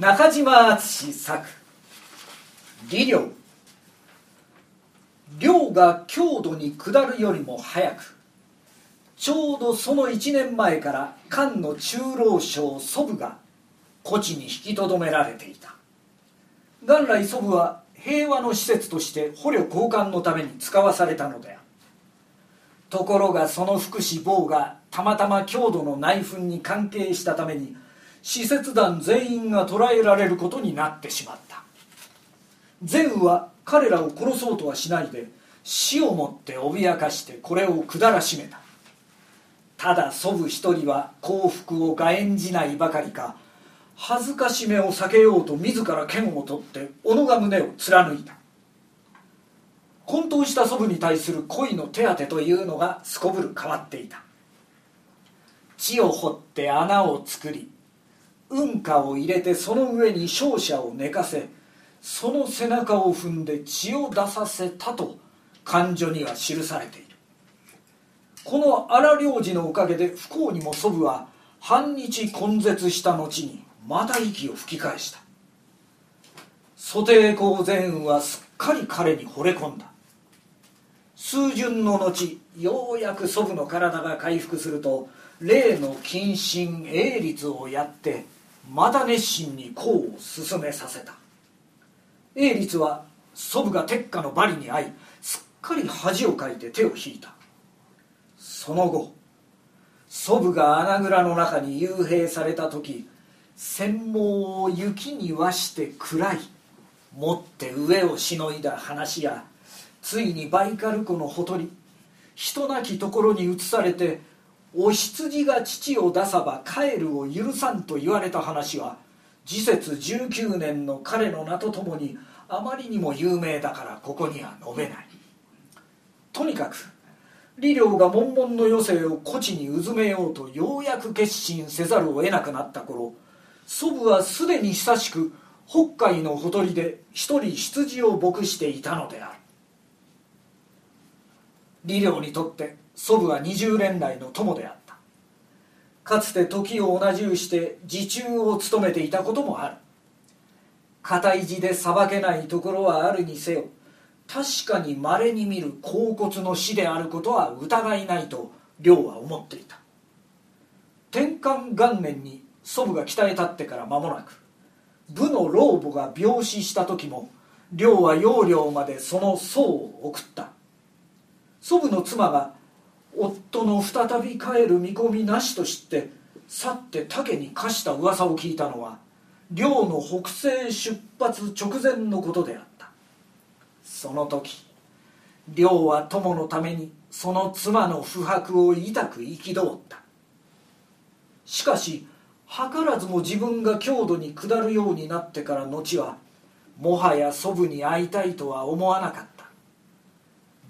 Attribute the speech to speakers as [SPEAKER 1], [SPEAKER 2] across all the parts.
[SPEAKER 1] 中島敦作。李陵陵が郷土に下るよりも早く。ちょうどその1年前から漢の中老省祖父が故地に引きとどめられていた。元来祖父は平和の施設として捕虜交換のために使わされたのである。ところがその福祉坊がたまたま郷土の内紛に関係したために使節団全員が捕らえられることになってしまった。善雨は彼らを殺そうとはしないで死をもって脅かしてこれを下らしめた。ただ祖父一人は幸福をが演じないばかりか恥ずかしめを避けようと自ら剣を取って己が胸を貫いた。混沌した祖父に対する恋の手当というのがすこぶる変わっていた。地を掘って穴を作り運河を入れてその上に勝者を寝かせその背中を踏んで血を出させたと勘定には記されている。この荒領事のおかげで不幸にも祖父は半日根絶した後にまた息を吹き返した。蘇帝公全雲はすっかり彼に惚れ込んだ。数巡の後ようやく祖父の体が回復すると例の謹慎英律をやってまた熱心に功を進めさせた。英律は祖父が鉄火の罵詈に遭いすっかり恥をかいて手を引いた。その後祖父が穴蔵の中に幽閉された時専門を雪に和して暗い持って上をしのいだ話やついにバイカル湖のほとり人なきところに移されてお羊が父を出さば帰るを許さんと言われた話は時節19年の彼の名とともにあまりにも有名だからここには述べない。とにかく李陵が悶々の余生を故地にうずめようとようやく決心せざるを得なくなった頃祖父はすでに久しく北海のほとりで一人羊を牧していたのである。李陵にとって祖父は20年来の友であった。かつて時を同じうして自中を務めていたこともある。片意地で裁けないところはあるにせよ確かにまれに見る甲骨の死であることは疑いないと亮は思っていた。天官元年に祖母が鍛え立ってから間もなく部の老母が病死した時も亮は養領までその葬を送った。祖母の妻が夫の再び帰る見込みなしと知って去って竹に課した噂を聞いたのは寮の北西出発直前のことであった。その時寮は友のためにその妻の不白を痛く憤った。しかし図らずも自分が郷土に下るようになってから後はもはや祖父に会いたいとは思わなかった。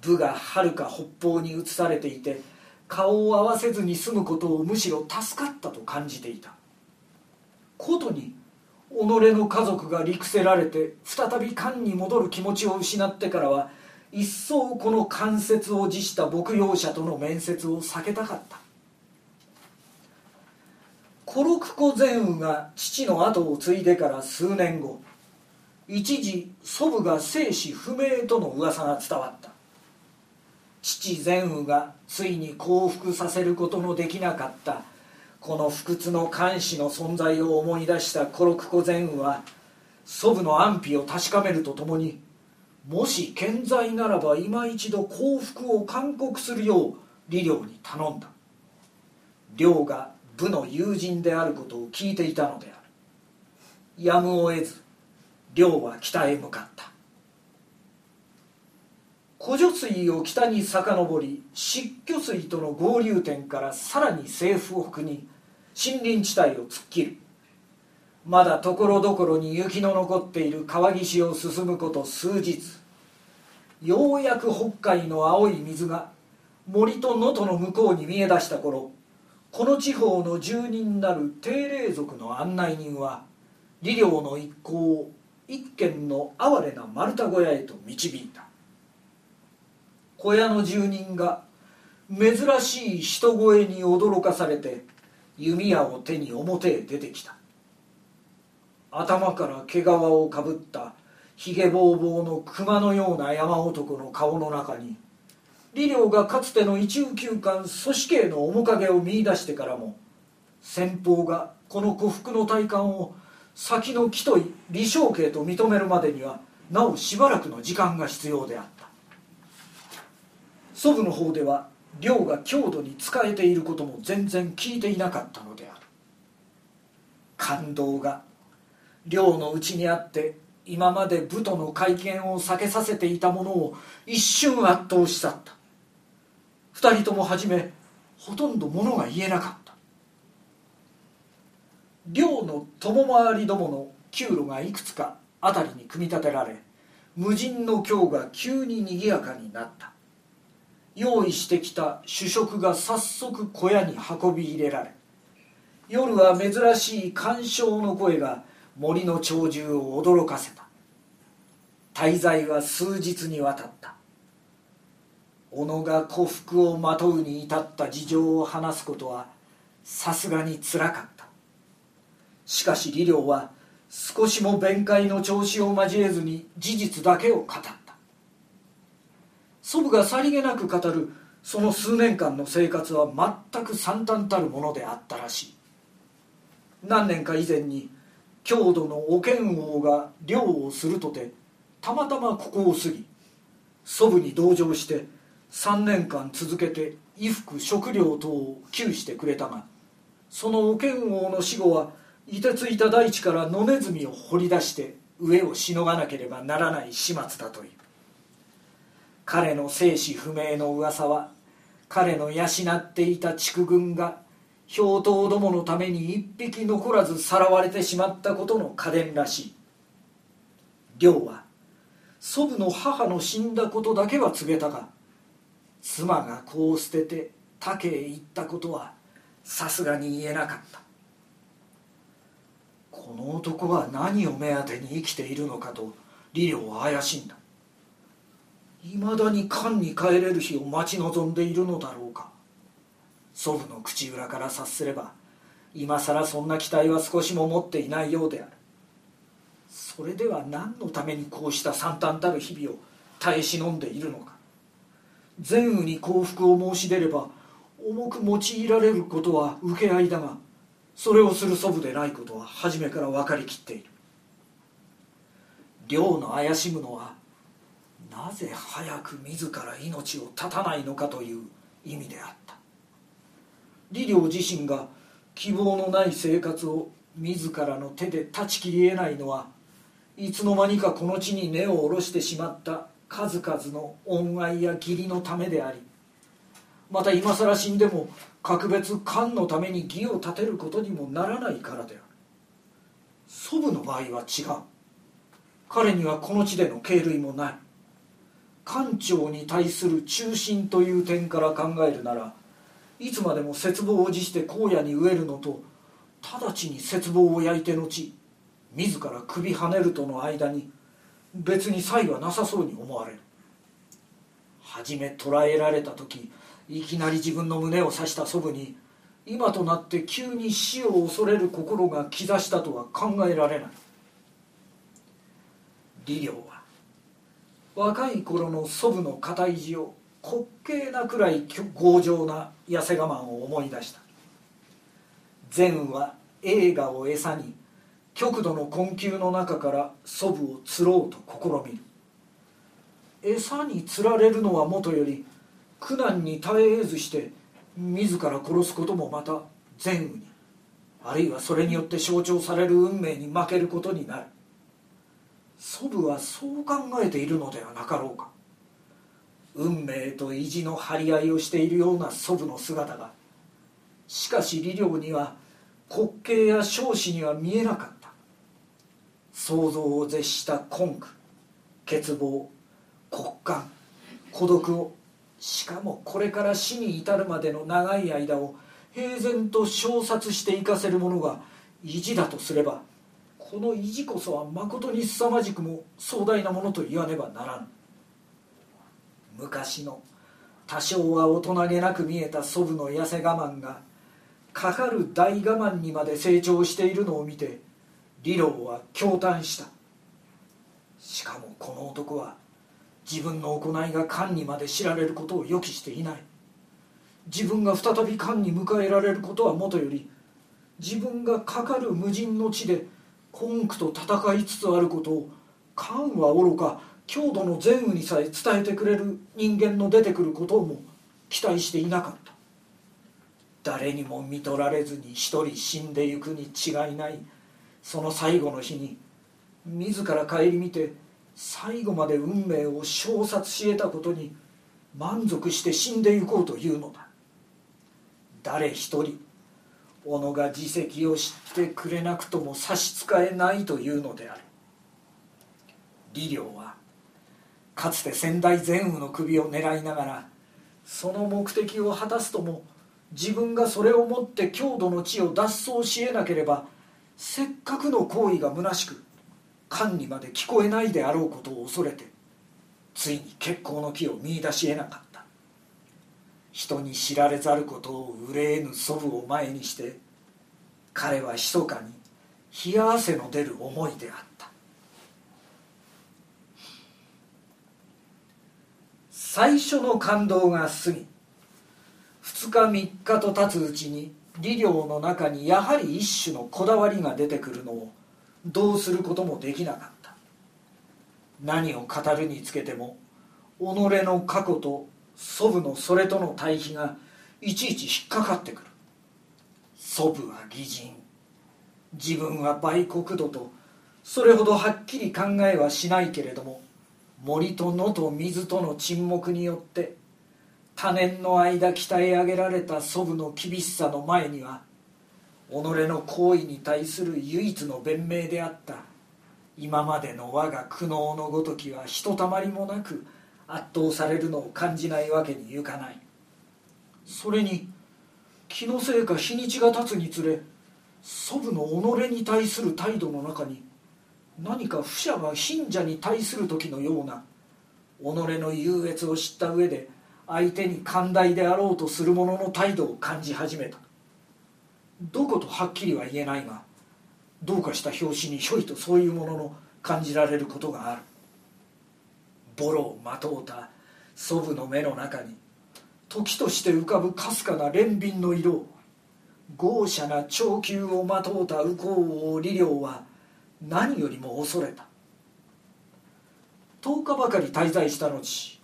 [SPEAKER 1] 部がはるか北方に移されていて顔を合わせずに済むことをむしろ助かったと感じていた。ことに己の家族が陸せられて再び漢に戻る気持ちを失ってからは一層この関節を辞した牧羊者との面接を避けたかった。コロクコ善雨が父の後を継いでから数年後一時祖母が生死不明との噂が伝わった。父善雨がついに降伏させることのできなかった。この不屈の監視の存在を思い出したコロクコ善雨は祖父の安否を確かめるとともにもし健在ならば今一度降伏を勧告するよう李陵に頼んだ。亮が部の友人であることを聞いていたのである。やむを得ず亮は北へ向かった。古女水を北に遡り湿居水との合流点からさらに西北に森林地帯を突っ切る。まだところどころに雪の残っている川岸を進むこと数日。ようやく北海の青い水が森と能登の向こうに見え出した頃この地方の住人なる定霊族の案内人は李陵の一行を一軒の哀れな丸太小屋へと導いた。小屋の住人が珍しい人声に驚かされて弓矢を手に表へ出てきた。頭から毛皮をかぶったひげぼうぼうの熊のような山男の顔の中に李陵がかつての一宇級官組織への面影を見いだしてからも先方がこの呉服の体感を先の木と李承慶と認めるまでにはなおしばらくの時間が必要であった。祖父の方では亮が郷土に仕えていることも全然聞いていなかったのである。感動が亮のうちにあって今まで武都の会見を避けさせていたものを一瞬圧倒し去った。二人とも初めほとんどものが言えなかった。寮の共回りどもの給路がいくつか辺りに組み立てられ無人の京が急ににぎやかになった。用意してきた主食が早速小屋に運び入れられ夜は珍しい鑑賞の声が森の鳥獣を驚かせた。滞在は数日にわたった。小野が古服をまとうに至った事情を話すことはさすがにつらかった。しかし李陵は少しも弁解の調子を交えずに事実だけを語った。祖母がさりげなく語るその数年間の生活は全く惨憺たるものであったらしい。何年か以前に郷土のお剣王が漁をするとてたまたまここを過ぎ祖母に同情して3年間続けて衣服食料等を給してくれたがそのお剣王の死後はいてついた大地から野ネズミを掘り出して上をしのがなければならない始末だという。彼の生死不明の噂は彼の養っていた畜軍が兵頭どものために一匹残らずさらわれてしまったことの家電らしい。亮は祖父の母の死んだことだけは告げたが妻が子を捨てて他家へ行ったことはさすがに言えなかった。この男は何を目当てに生きているのかと李陵は怪しんだ。いまだに漢に帰れる日を待ち望んでいるのだろうか。祖父の口裏から察すれば今さらそんな期待は少しも持っていないようである。それでは何のためにこうした惨憺たる日々を耐え忍んでいるのか。善雨に幸福を申し出れば重く用いられることは受け合いだがそれをする祖父でないことは初めから分かりきっている。寮の怪しむのはなぜ早く自ら命を絶たないのかという意味であった。李陵自身が希望のない生活を自らの手で断ち切り得ないのはいつの間にかこの地に根を下ろしてしまった数々の恩愛や義理のためでありまた今更死んでも格別漢のために義を立てることにもならないからである。祖父の場合は違う。彼にはこの地での敬類もない。官庁に対する中心という点から考えるならいつまでも絶望を辞して荒野に飢えるのと直ちに絶望を焼いて後自ら首はねるとの間に別に差異はなさそうに思われる。初め捕らえられた時いきなり自分の胸を刺した祖母に今となって急に死を恐れる心が兆したとは考えられない。李陵若い頃の祖母の肩意地を滑稽なくらい強情な痩せ我慢を思い出した。善は映画を餌に極度の困窮の中から祖母を釣ろうと試みる。餌に釣られるのはもとより苦難に耐えずして自ら殺すこともまた善雨にあるいはそれによって象徴される運命に負けることになる。祖父はそう考えているのではなかろうか。運命と意地の張り合いをしているような祖父の姿が。しかし李陵には滑稽や少子には見えなかった。想像を絶した根苦欠乏骨幹孤独を。しかもこれから死に至るまでの長い間を平然と消殺していかせるものが意地だとすればこの意地こそはまことに凄まじくも壮大なものと言わねばならぬ昔の多少は大人げなく見えた祖父の痩せ我慢がかかる大我慢にまで成長しているのを見て理論は驚嘆した。しかもこの男は自分の行いが官にまで知られることを予期していない。自分が再び官に迎えられることはもとより自分がかかる無人の地で根句と戦いつつあることを官はおろか郷土の善雨にさえ伝えてくれる人間の出てくることをも期待していなかった。誰にも見とられずに一人死んでゆくに違いない。その最後の日に自ら顧みて最後まで運命を証察し得たことに満足して死んでいこうというのだ。誰一人己が自責を知ってくれなくとも差し支えないというのである。李陵はかつて先代善雨の首を狙いながらその目的を果たすとも自分がそれをもって郷土の地を脱走し得なければせっかくの行為が虚しく官にまで聞こえないであろうことを恐れてついに結婚の木を見いだし得なかった。人に知られざることを憂えぬ祖父を前にして彼は密かに冷や汗の出る思いであった。最初の感動が過ぎ2日3日と経つうちに理量の中にやはり一種のこだわりが出てくるのをどうすることもできなかった。何を語るにつけても己の過去と祖父のそれとの対比がいちいち引っかかってくる。祖父は義人。自分は売国土と。それほどはっきり考えはしないけれども森と野と水との沈黙によって多年の間鍛え上げられた祖父の厳しさの前には己の行為に対する唯一の弁明であった。今までの我が苦悩のごときはひとたまりもなく圧倒されるのを感じないわけにいかない。それに気のせいか日にちが経つにつれ祖父の己に対する態度の中に何か不者が貧者に対する時のような己の優越を知った上で相手に寛大であろうとする者の態度を感じ始めた。どことはっきりは言えないがどうかした拍子にひょいとそういうものの感じられることがある。ボロをまとうた祖父の目の中に時として浮かぶかすかな憐憫の色豪奢な長久をまとうた右近王李陵は何よりも恐れた。10日ばかり滞在した後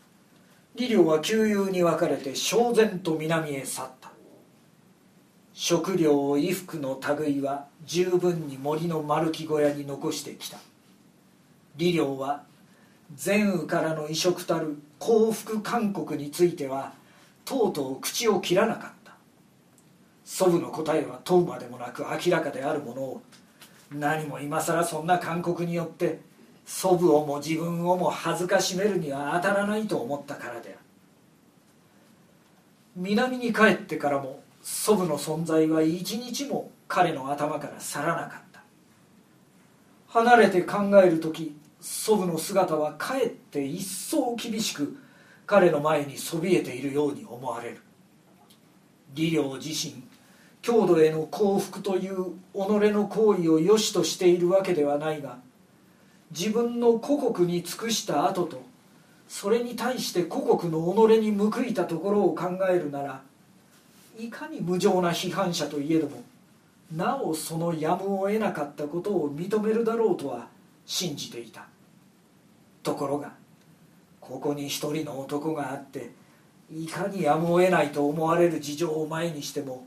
[SPEAKER 1] 李陵は旧友に別れて正然と南へ去った。食料衣服の類は十分に森の丸木小屋に残してきた。李陵は善雨からの移植たる幸福勧告についてはとうとう口を切らなかった。祖父の答えは問うまでもなく明らかであるものを何も今更そんな勧告によって祖父をも自分をも恥ずかしめるには当たらないと思ったからである。南に帰ってからも祖父の存在は一日も彼の頭から去らなかった。離れて考える時祖父の姿はかえって一層厳しく彼の前にそびえているように思われる。李陵自身郷土への幸福という己の行為を良しとしているわけではないが自分の故国に尽くした後とそれに対して故国の己に報いたところを考えるならいかに無情な批判者といえどもなおそのやむを得なかったことを認めるだろうとは信じていた。ところがここに一人の男があっていかにやむを得ないと思われる事情を前にしても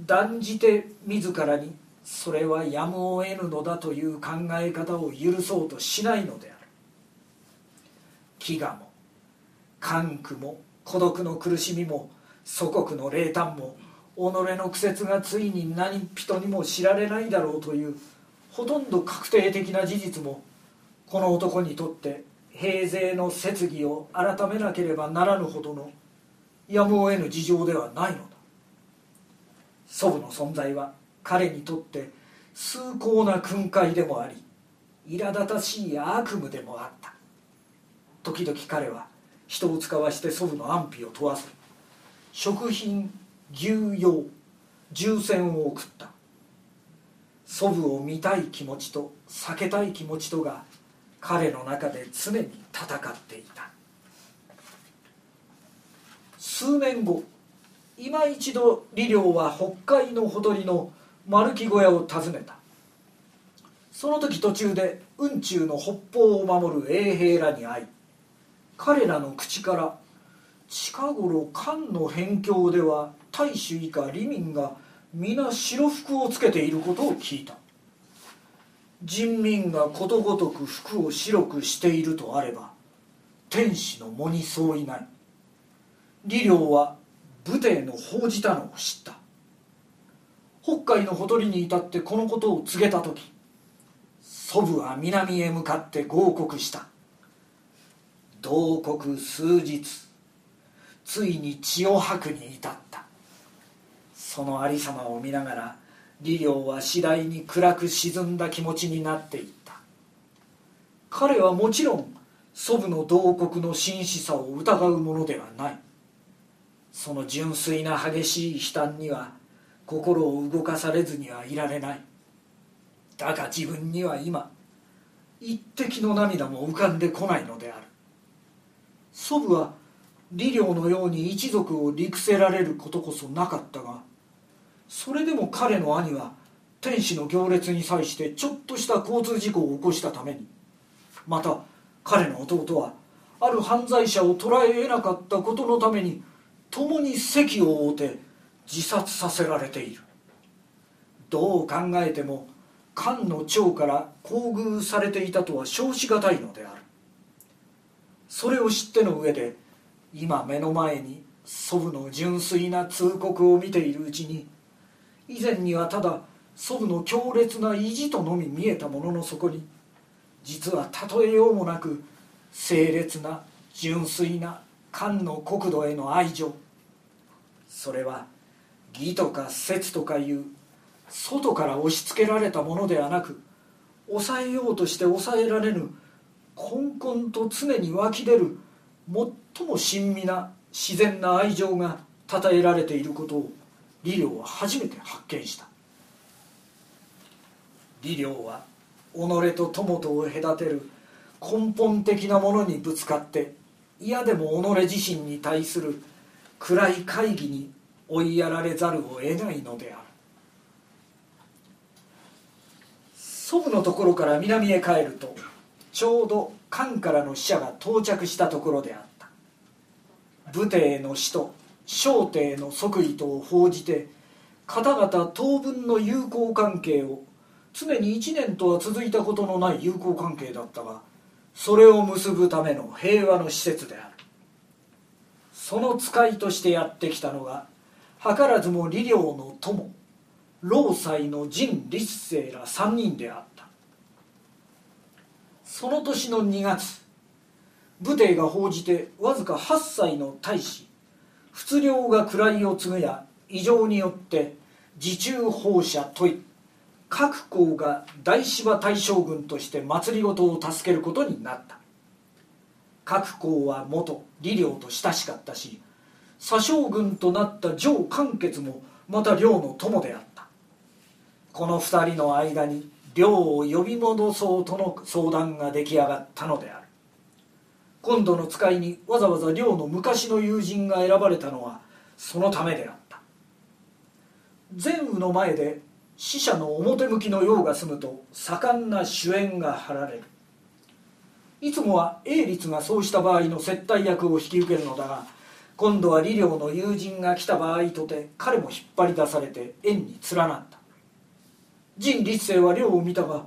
[SPEAKER 1] 断じて自らにそれはやむを得ぬのだという考え方を許そうとしないのである。飢餓も寒苦も孤独の苦しみも祖国の霊誕も己の苦節がついに何人にも知られないだろうというほとんど確定的な事実もこの男にとって平勢の設議を改めなければならぬほどのやむを得ぬ事情ではないのだ。祖母の存在は彼にとって崇高な訓戒でもあり苛立たしい悪夢でもあった。時々彼は人を使わして祖父の安否を問わせ食品牛用重戦を送った。祖父を見たい気持ちと避けたい気持ちとが彼の中で常に戦っていた。数年後今一度李陵は北海のほとりの丸木小屋を訪ねた。その時途中で雲中の北方を守る衛兵らに会い彼らの口から近頃漢の辺境では大衆以下李民が皆白服をつけていることを聞いた。人民がことごとく服を白くしているとあれば天使の藻に相違ない。李陵は武帝の報じたのを知った。北海のほとりに至ってこのことを告げた時祖父は南へ向かって合告した。同国数日ついに血を吐くに至った。そのありさまを見ながら李陵は次第に暗く沈んだ気持ちになっていった。彼はもちろん祖父の同国の真摯さを疑うものではない。その純粋な激しい悲嘆には心を動かされずにはいられない。だが自分には今一滴の涙も浮かんでこないのである。祖父は李陵のように一族を陸せられることこそなかったがそれでも彼の兄は天使の行列に際してちょっとした交通事故を起こしたためにまた彼の弟はある犯罪者を捕らえ得なかったことのために共に席を負うて自殺させられている。どう考えても漢の長から厚遇されていたとは称しがたいのである。それを知っての上で今目の前に祖父の純粋な通告を見ているうちに以前にはただ祖父の強烈な意地とのみ見えたもののそこに実は例えようもなく清烈な純粋な漢の国土への愛情。それは義とか節とかいう外から押し付けられたものではなく抑えようとして抑えられぬこんこんと常に湧き出る最も親身な自然な愛情が称えられていることを李陵は初めて発見した。李陵は己と友とを隔てる根本的なものにぶつかって嫌でも己自身に対する暗い会議に追いやられざるを得ないのである。祖父のところから南へ帰るとちょうど漢からの使者が到着したところであった。武帝の死と小帝の即位と報じて方々当分の友好関係を常に1年とは続いたことのない友好関係だったがそれを結ぶための平和の施設である。その使いとしてやってきたのが図らずも李陵の友老妻の陣立生ら3人であった。その年の2月武帝が報じてわずか8歳の大使仏領が位を継ぐや異常によって自中放射問い各校が大芝大将軍として政を助けることになった。各校は元李陵と親しかったし左将軍となった上官傑もまた領の友であった。この二人の間に領を呼び戻そうとの相談が出来上がったのである。今度の使いにわざわざ領の昔の友人が選ばれたのはそのためであった。前雨の前で死者の表向きの用が済むと盛んな主演が張られる。いつもは英律がそうした場合の接待役を引き受けるのだが今度は李陵の友人が来た場合とて彼も引っ張り出されて縁に連なった。陣立生は領を見たが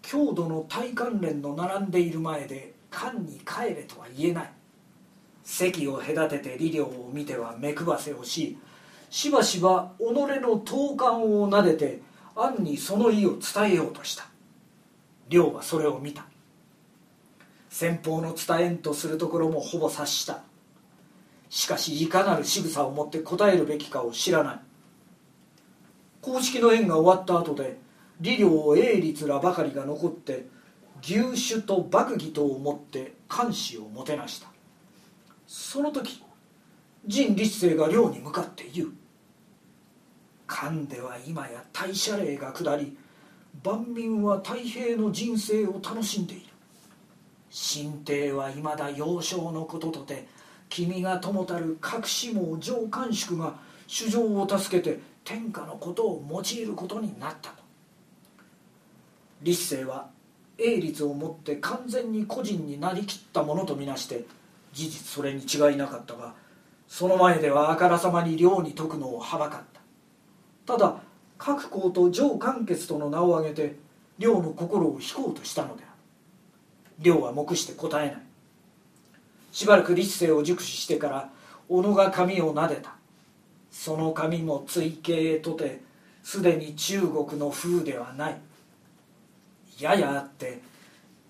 [SPEAKER 1] 郷土の大関連の並んでいる前で官に帰れとは言えない。席を隔てて李陵を見ては目配せをししばしば己の頭冠を撫でて暗にその意を伝えようとした。亮はそれを見た。先方の伝えんとするところもほぼ察した。しかしいかなる仕草を持って答えるべきかを知らない。公式の縁が終わった後で李陵英律らばかりが残って牛酒と幕儀とを持って監視をもてなした。その時陣立生が寮に向かって言う。漢では今や大社令が下り万民は太平の人生を楽しんでいる。神帝はいまだ幼少のこととて君が友たる隠し網上官宿が主情を助けて天下のことを用いることになったと。立政は英律をもって完全に個人になりきったものとみなして事実それに違いなかったがその前ではあからさまに領に説くのをはばかった。ただ各校と上官傑との名を挙げて領の心を引こうとしたのである。領は黙して答えない。しばらく立政を熟知してから小野が髪を撫でた。その髪も追形とてすでに中国の風ではない。ややあって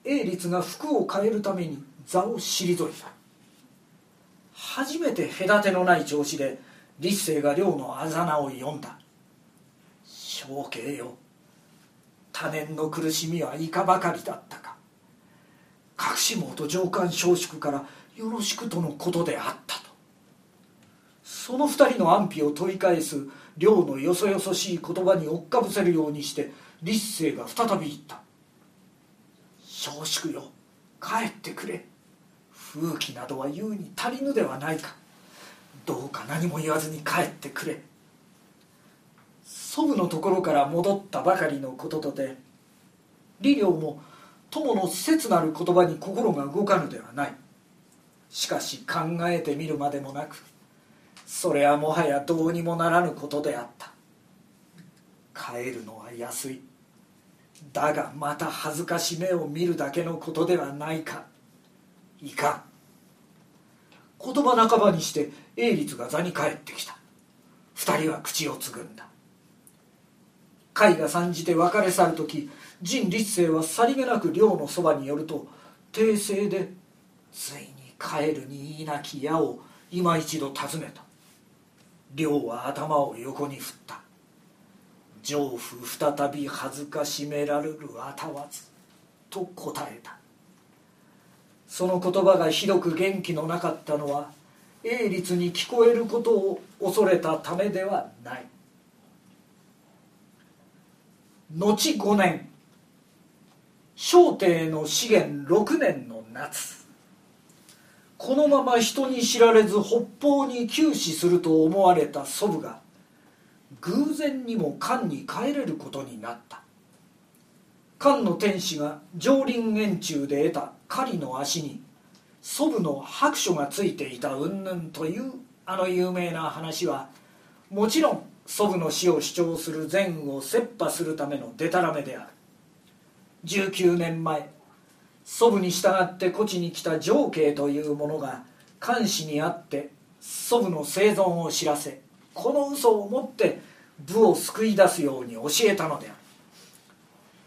[SPEAKER 1] 英律が服を変えるために座を退いた。初めて隔てのない調子で立政が領のあざ名を読んだ。承継よ。多年の苦しみはいかばかりだったか。隠し網と上官松粛からよろしくとのことであったと。その二人の安否を問い返す両のよそよそしい言葉に追っかぶせるようにして立政が再び言った「松粛よ。帰ってくれ。風紀などは言うに足りぬではないか。どうか何も言わずに帰ってくれ」祖父のところから戻ったばかりのこととて李陵も友の切なる言葉に心が動かぬではない。しかし考えてみるまでもなくそれはもはやどうにもならぬことであった。帰るのは安い。だがまた恥ずかしめを見るだけのことではないか。いかん。言葉半ばにして英律が座に帰ってきた。二人は口をつぐんだ。甲斐が参じて別れ去る時陣立政はさりげなく寮のそばに寄ると訂正でついに帰るにいなき矢を今一度尋ねた。寮は頭を横に振った。丈夫再び恥ずかしめられるあたわずと答えた。その言葉がひどく元気のなかったのは英律に聞こえることを恐れたためではない。後5年。小帝の資源6年の夏。このまま人に知られず北方に急死すると思われた祖父が偶然にも漢に帰れることになった。漢の天使が上林円柱で得た狩りの足に祖父の白書がついていた云々というあの有名な話はもちろん祖父の死を主張する善を切羽するためのデタラメである。19年前祖父に従ってこちに来た上慶という者が監視にあって祖父の生存を知らせこの嘘をもって部を救い出すように教えたのである。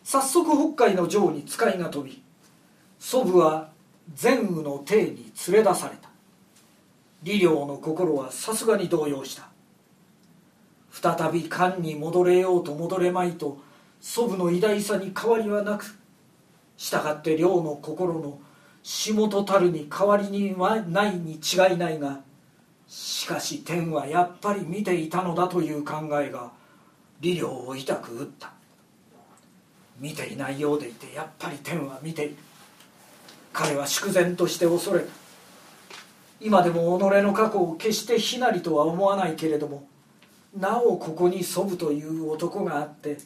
[SPEAKER 1] 早速北海の城に使いが飛び祖父は善雨の帝に連れ出された。李陵の心はさすがに動揺した。再び漢に戻れようと戻れまいと祖父の偉大さに変わりはなくしたがって両の心の仕事たるに変わりにはないに違いないがしかし天はやっぱり見ていたのだという考えが李陵を痛く打った。見ていないようでいてやっぱり天は見ている。彼は粛然として恐れた今でも己の過去を決して非なりとは思わないけれどもなおここに祖父という男があって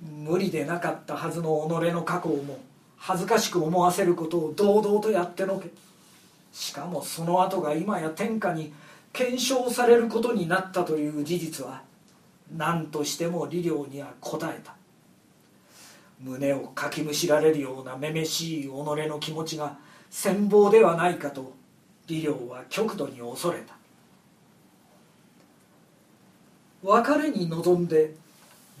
[SPEAKER 1] 無理でなかったはずの己の過去をも恥ずかしく思わせることを堂々とやってのけ。しかもその後が今や天下に検証されることになったという事実は何としても李陵には応えた。胸をかきむしられるようなめめしい己の気持ちが羨望ではないかと李陵は極度に恐れた。別れに臨んで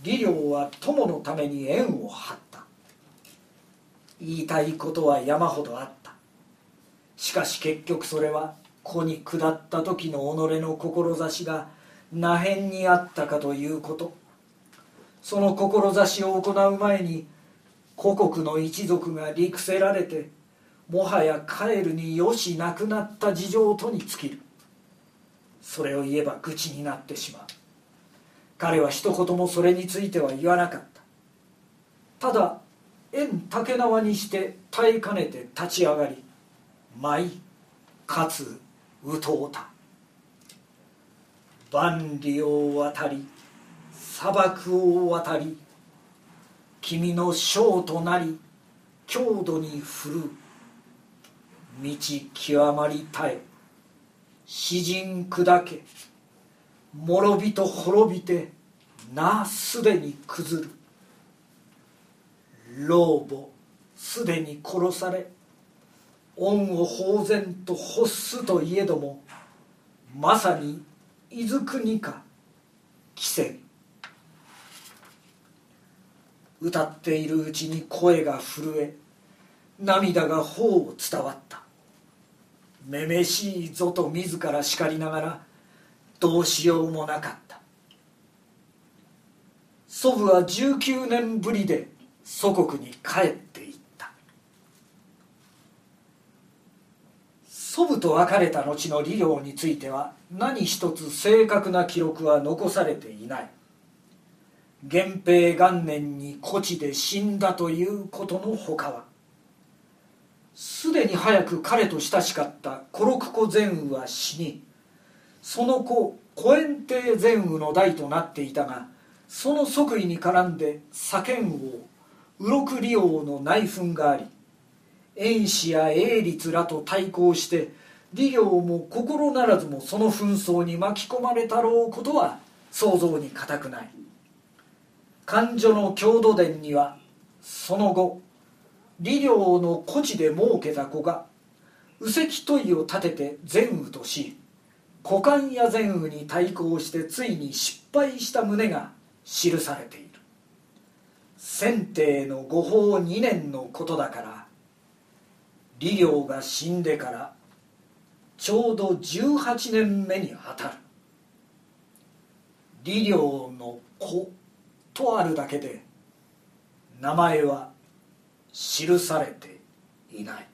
[SPEAKER 1] 李陵は友のために縁を張った。言いたいことは山ほどあった。しかし結局それは子に下った時の己の志が那辺にあったかということ。その志を行う前に故国の一族が陸せられてもはや帰るによしなくなった事情とに尽きる。それを言えば愚痴になってしまう。彼は一言もそれについては言わなかった。ただ縁竹縄にして耐えかねて立ち上がり舞かつうとう。た万里を渡り砂漠を渡り君の将となり強度に振る道極まりたえ詩人砕け滅びと滅びてなすでに崩る。老母すでに殺され恩を放然と欲すといえどもまさに伊豆国か奇戦歌っているうちに声が震え涙が頬を伝わった。めめしいぞと自ら叱りながらどうしようもなかった。祖父は19年ぶりで祖国に帰った。祖父と別れた後の李陵については何一つ正確な記録は残されていない。源平元年に故地で死んだということのほかはすでに早く彼と親しかったコロクコ善雨は死にその子コエンテイ善雨の代となっていたがその即位に絡んで左賢王右禄利王の内紛があり遠氏や英律らと対抗して利行も心ならずもその紛争に巻き込まれたろうことは想像に難くない。勘定の郷土伝にはその後李陵の故地で設けた子が右石問いを立てて善雨とし股間や善雨に対抗してついに失敗した旨が記されている。先帝の御法2年のことだから李陵が死んでからちょうど18年目にあたる。李陵の子とあるだけで名前は記されていない。